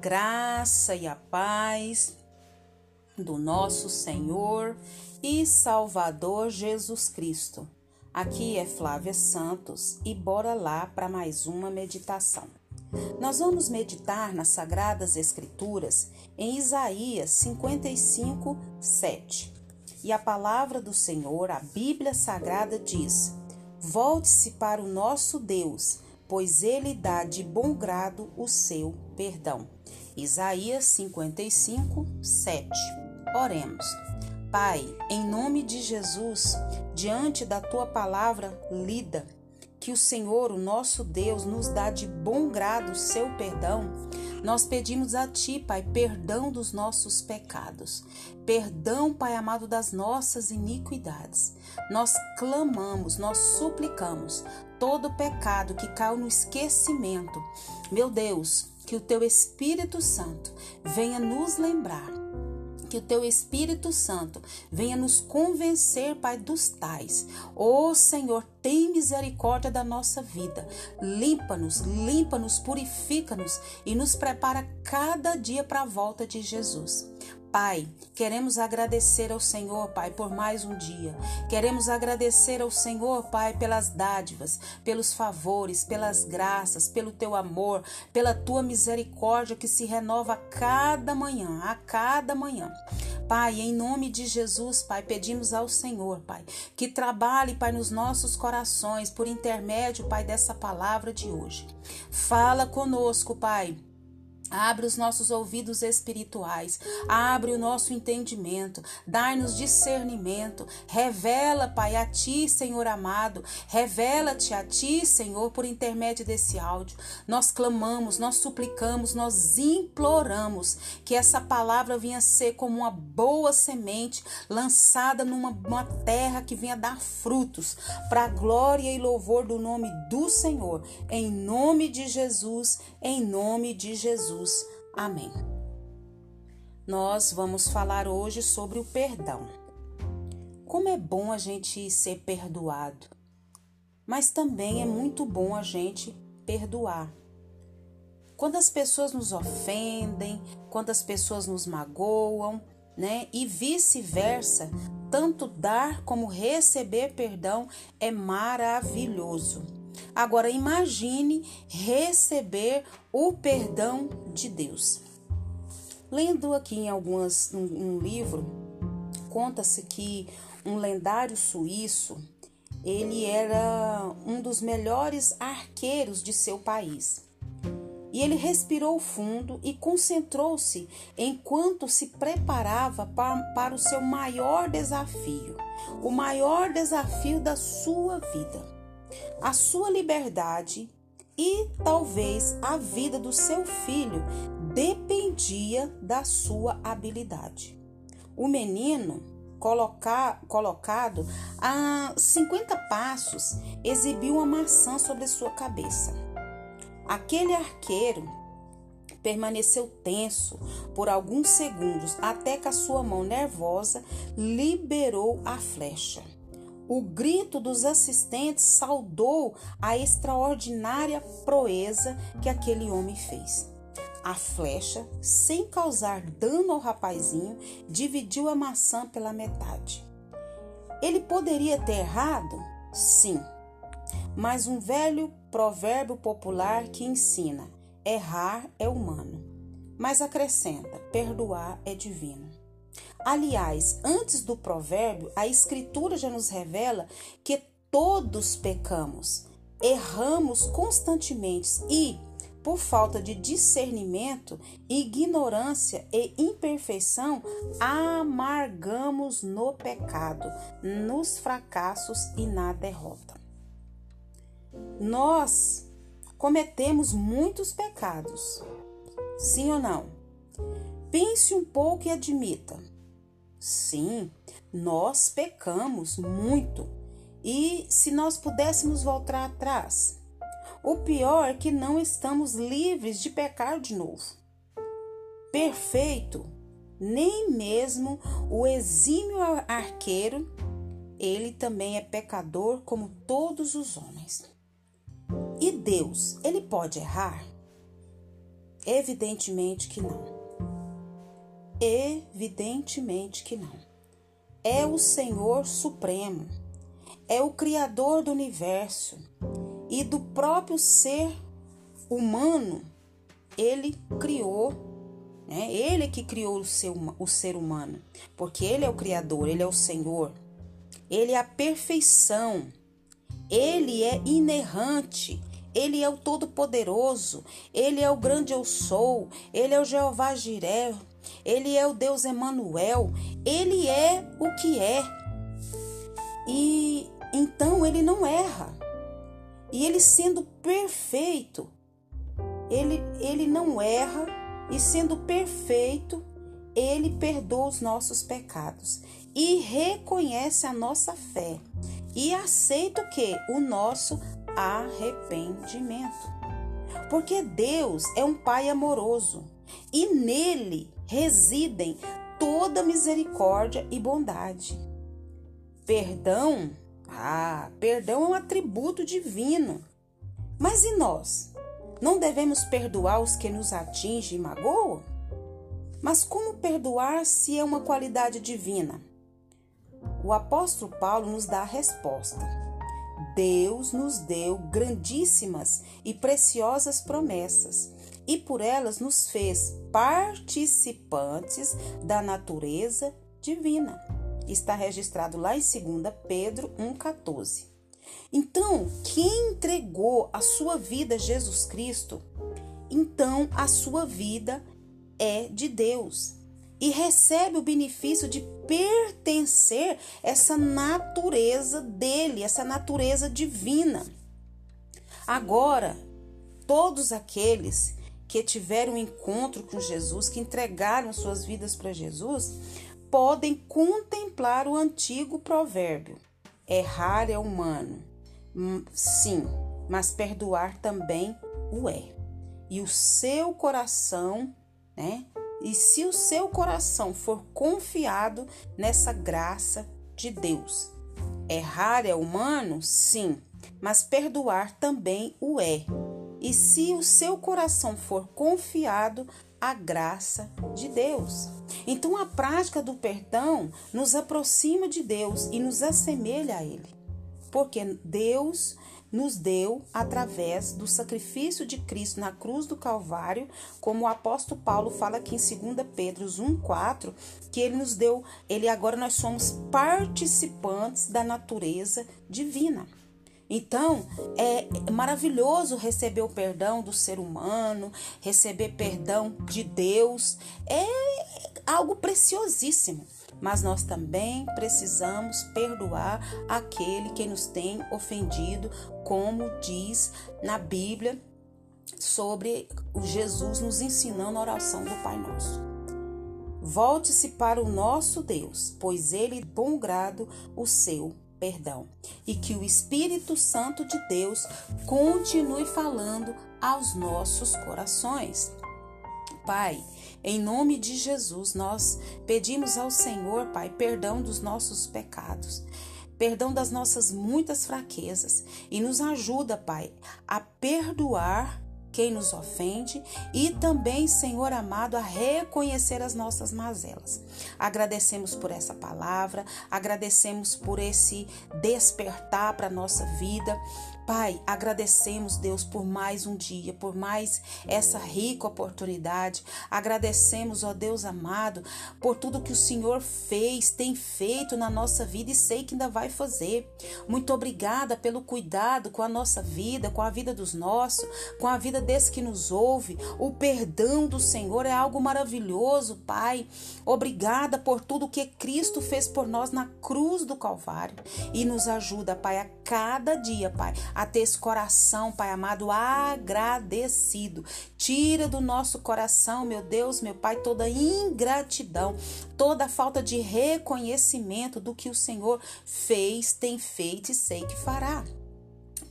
graça e a paz do nosso Senhor e Salvador Jesus Cristo. Aqui é Flávia Santos e bora lá para mais uma meditação. Nós vamos meditar nas Sagradas Escrituras em Isaías 55, 7. E a palavra do Senhor, a Bíblia Sagrada, diz: Volte-se para o nosso Deus, pois ele dá de bom grado o seu perdão. Isaías 55, 7. Oremos. Pai, em nome de Jesus, diante da tua palavra lida, que o Senhor, o nosso Deus, nos dá de bom grado o seu perdão, nós pedimos a Ti, Pai, perdão dos nossos pecados, perdão, Pai amado, das nossas iniquidades. Nós clamamos, nós suplicamos todo pecado que caiu no esquecimento. Meu Deus, que o Teu Espírito Santo venha nos lembrar que o teu Espírito Santo venha nos convencer, Pai, dos tais. Ó oh, Senhor, tem misericórdia da nossa vida. Limpa-nos, limpa-nos, purifica-nos e nos prepara cada dia para a volta de Jesus. Pai, queremos agradecer ao Senhor, Pai, por mais um dia. Queremos agradecer ao Senhor, Pai, pelas dádivas, pelos favores, pelas graças, pelo teu amor, pela tua misericórdia que se renova a cada manhã, a cada manhã. Pai, em nome de Jesus, Pai, pedimos ao Senhor, Pai, que trabalhe, Pai, nos nossos corações por intermédio, Pai, dessa palavra de hoje. Fala conosco, Pai Abre os nossos ouvidos espirituais, abre o nosso entendimento, dai-nos discernimento, revela, Pai, a Ti, Senhor amado, revela-te a Ti, Senhor, por intermédio desse áudio. Nós clamamos, nós suplicamos, nós imploramos que essa palavra venha ser como uma boa semente lançada numa terra que venha dar frutos para a glória e louvor do nome do Senhor. Em nome de Jesus, em nome de Jesus. Jesus. Amém. Nós vamos falar hoje sobre o perdão. Como é bom a gente ser perdoado, mas também é muito bom a gente perdoar. Quando as pessoas nos ofendem, quando as pessoas nos magoam, né? E vice-versa, tanto dar como receber perdão é maravilhoso. Agora imagine receber o perdão de Deus. Lendo aqui em algumas um, um livro, conta-se que um lendário suíço, ele era um dos melhores arqueiros de seu país. E ele respirou fundo e concentrou-se enquanto se preparava para, para o seu maior desafio, o maior desafio da sua vida a sua liberdade e talvez a vida do seu filho dependia da sua habilidade. O menino, colocar, colocado a 50 passos, exibiu uma maçã sobre sua cabeça. Aquele arqueiro permaneceu tenso por alguns segundos até que a sua mão nervosa liberou a flecha. O grito dos assistentes saudou a extraordinária proeza que aquele homem fez. A flecha, sem causar dano ao rapazinho, dividiu a maçã pela metade. Ele poderia ter errado? Sim. Mas um velho provérbio popular que ensina: errar é humano. Mas acrescenta: perdoar é divino. Aliás, antes do provérbio, a Escritura já nos revela que todos pecamos, erramos constantemente e, por falta de discernimento, ignorância e imperfeição, amargamos no pecado, nos fracassos e na derrota. Nós cometemos muitos pecados, sim ou não? Pense um pouco e admita. Sim, nós pecamos muito. E se nós pudéssemos voltar atrás? O pior é que não estamos livres de pecar de novo. Perfeito, nem mesmo o exímio arqueiro, ele também é pecador como todos os homens. E Deus, ele pode errar? Evidentemente que não. Evidentemente que não. É o Senhor Supremo, é o Criador do universo. E do próprio ser humano. Ele criou, né? ele que criou o, seu, o ser humano, porque ele é o Criador, ele é o Senhor, ele é a perfeição, ele é inerrante, ele é o Todo-Poderoso, Ele é o grande eu sou, Ele é o Jeová Jiré, Ele é o Deus Emanuel, Ele é o que é. E então ele não erra. E ele sendo perfeito, ele, ele não erra, e sendo perfeito, ele perdoa os nossos pecados e reconhece a nossa fé e aceita o que? O nosso arrependimento. Porque Deus é um Pai amoroso e nele residem toda misericórdia e bondade. Perdão, ah, perdão é um atributo divino. Mas e nós? Não devemos perdoar os que nos atingem e magoam? Mas como perdoar se é uma qualidade divina? O apóstolo Paulo nos dá a resposta. Deus nos deu grandíssimas e preciosas promessas e por elas nos fez participantes da natureza divina. Está registrado lá em 2 Pedro 1,14. Então, quem entregou a sua vida a Jesus Cristo, então a sua vida é de Deus e recebe o benefício de pertencer essa natureza dele, essa natureza divina. Agora, todos aqueles que tiveram um encontro com Jesus, que entregaram suas vidas para Jesus, podem contemplar o antigo provérbio: errar é humano. Hum, sim, mas perdoar também o é. E o seu coração, né, e se o seu coração for confiado nessa graça de Deus. Errar é humano? Sim, mas perdoar também o é. E se o seu coração for confiado à graça de Deus. Então a prática do perdão nos aproxima de Deus e nos assemelha a Ele. Porque Deus nos deu através do sacrifício de Cristo na cruz do Calvário, como o apóstolo Paulo fala aqui em 2 Pedro 1:4, que ele nos deu, ele agora nós somos participantes da natureza divina. Então, é maravilhoso receber o perdão do ser humano, receber perdão de Deus, é algo preciosíssimo mas nós também precisamos perdoar aquele que nos tem ofendido, como diz na Bíblia sobre o Jesus nos ensinando a oração do Pai Nosso. Volte-se para o nosso Deus, pois ele é bom grado o seu perdão. E que o Espírito Santo de Deus continue falando aos nossos corações. Pai, em nome de Jesus, nós pedimos ao Senhor, Pai, perdão dos nossos pecados perdão das nossas muitas fraquezas e nos ajuda, Pai, a perdoar quem nos ofende e também, Senhor amado, a reconhecer as nossas mazelas. Agradecemos por essa palavra, agradecemos por esse despertar para a nossa vida. Pai, agradecemos, Deus, por mais um dia, por mais essa rica oportunidade. Agradecemos, ó Deus amado, por tudo que o Senhor fez, tem feito na nossa vida e sei que ainda vai fazer. Muito obrigada pelo cuidado com a nossa vida, com a vida dos nossos, com a vida desse que nos ouve. O perdão do Senhor é algo maravilhoso, Pai. Obrigada por tudo que Cristo fez por nós na cruz do Calvário e nos ajuda, Pai, a cada dia, Pai a ter esse coração, Pai amado, agradecido. Tira do nosso coração, meu Deus, meu Pai, toda ingratidão, toda falta de reconhecimento do que o Senhor fez, tem feito e sei que fará.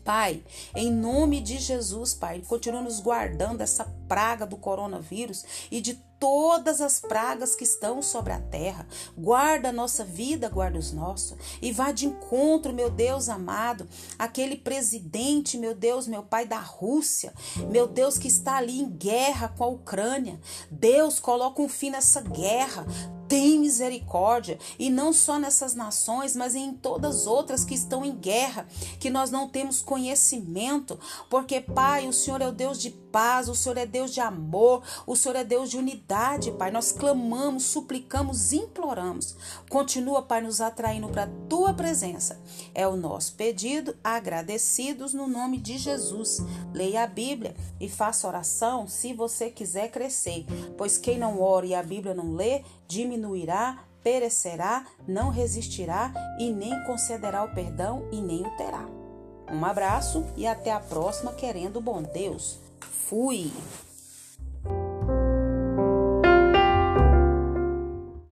Pai, em nome de Jesus, Pai, continua nos guardando dessa praga do coronavírus e de todas as pragas que estão sobre a terra. Guarda a nossa vida, guarda os nossos. E vá de encontro, meu Deus amado, aquele presidente, meu Deus, meu Pai da Rússia, meu Deus que está ali em guerra com a Ucrânia. Deus, coloca um fim nessa guerra tem misericórdia, e não só nessas nações, mas em todas outras que estão em guerra, que nós não temos conhecimento, porque, Pai, o Senhor é o Deus de paz, o Senhor é Deus de amor, o Senhor é Deus de unidade, Pai. Nós clamamos, suplicamos, imploramos. Continua, Pai, nos atraindo para a tua presença. É o nosso pedido, agradecidos no nome de Jesus. Leia a Bíblia e faça oração se você quiser crescer, pois quem não ora e a Bíblia não lê, diminuirá, perecerá, não resistirá e nem concederá o perdão e nem o terá. Um abraço e até a próxima, querendo bom Deus. Fui!